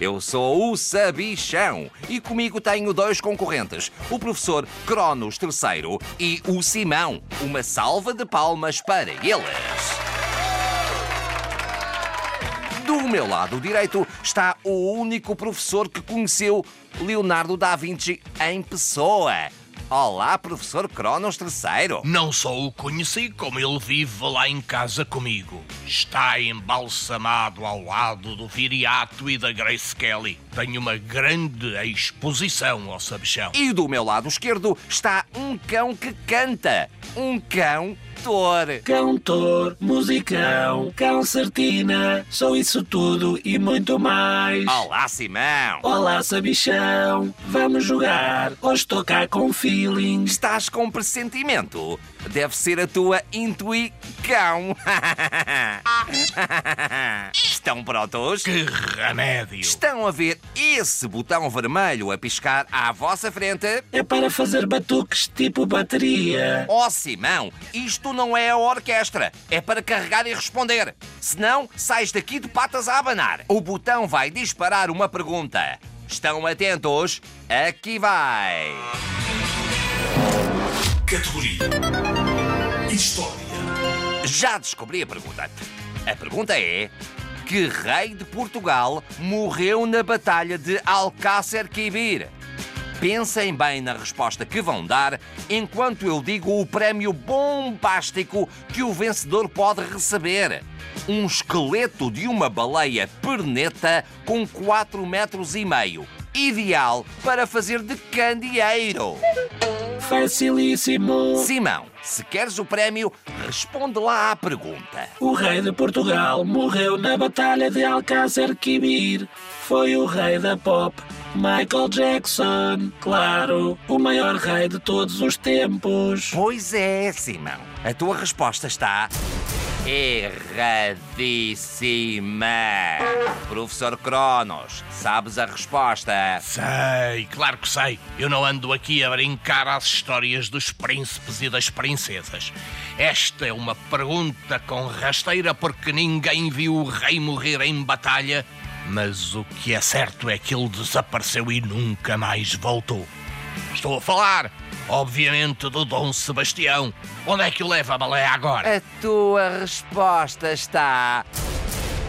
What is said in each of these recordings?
Eu sou o Sabichão e comigo tenho dois concorrentes, o professor Cronos III e o Simão. Uma salva de palmas para eles! Do meu lado direito está o único professor que conheceu Leonardo da Vinci em pessoa. Olá, professor Cronos III. Não só o conheci, como ele vive lá em casa comigo. Está embalsamado ao lado do Viriato e da Grace Kelly. Tenho uma grande exposição ao sabichão. E do meu lado esquerdo está um cão que canta. Um cão tor. Cantor, musicão, concertina, sou isso tudo e muito mais. Olá, Simão. Olá, sabichão, vamos jogar. Hoje estou cá com feeling. Estás com pressentimento? Deve ser a tua intuição. Estão prontos? Que remédio! Estão a ver esse botão vermelho a piscar à vossa frente? É para fazer batuques tipo bateria. Oh, Simão, isto não é a orquestra. É para carregar e responder. Senão, sais daqui de patas a abanar. O botão vai disparar uma pergunta. Estão atentos? Aqui vai. Categoria História. Já descobri a pergunta. A pergunta é: que rei de Portugal morreu na Batalha de Alcácer Quibir? Pensem bem na resposta que vão dar enquanto eu digo o prémio bombástico que o vencedor pode receber. Um esqueleto de uma baleia perneta com 4 metros e meio. Ideal para fazer de candeeiro. Facilíssimo. Simão, se queres o prémio, responde lá à pergunta. O rei de Portugal morreu na Batalha de Alcácer Quibir. Foi o rei da pop, Michael Jackson. Claro, o maior rei de todos os tempos. Pois é, Simão. A tua resposta está. Erradíssima! Professor Cronos, sabes a resposta? Sei, claro que sei. Eu não ando aqui a brincar às histórias dos príncipes e das princesas. Esta é uma pergunta com rasteira porque ninguém viu o rei morrer em batalha, mas o que é certo é que ele desapareceu e nunca mais voltou. Estou a falar, obviamente, do Dom Sebastião. Onde é que o leva a baleia agora? A tua resposta está.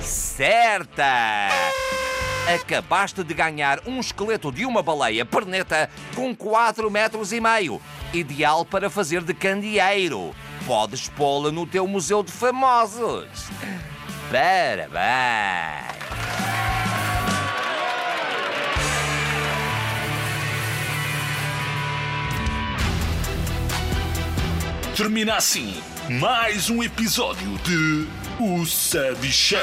certa! Acabaste de ganhar um esqueleto de uma baleia perneta com 4 metros e meio. Ideal para fazer de candeeiro. Podes pô-la no teu museu de famosos. Parabéns! Termina assim mais um episódio de O Sabichão.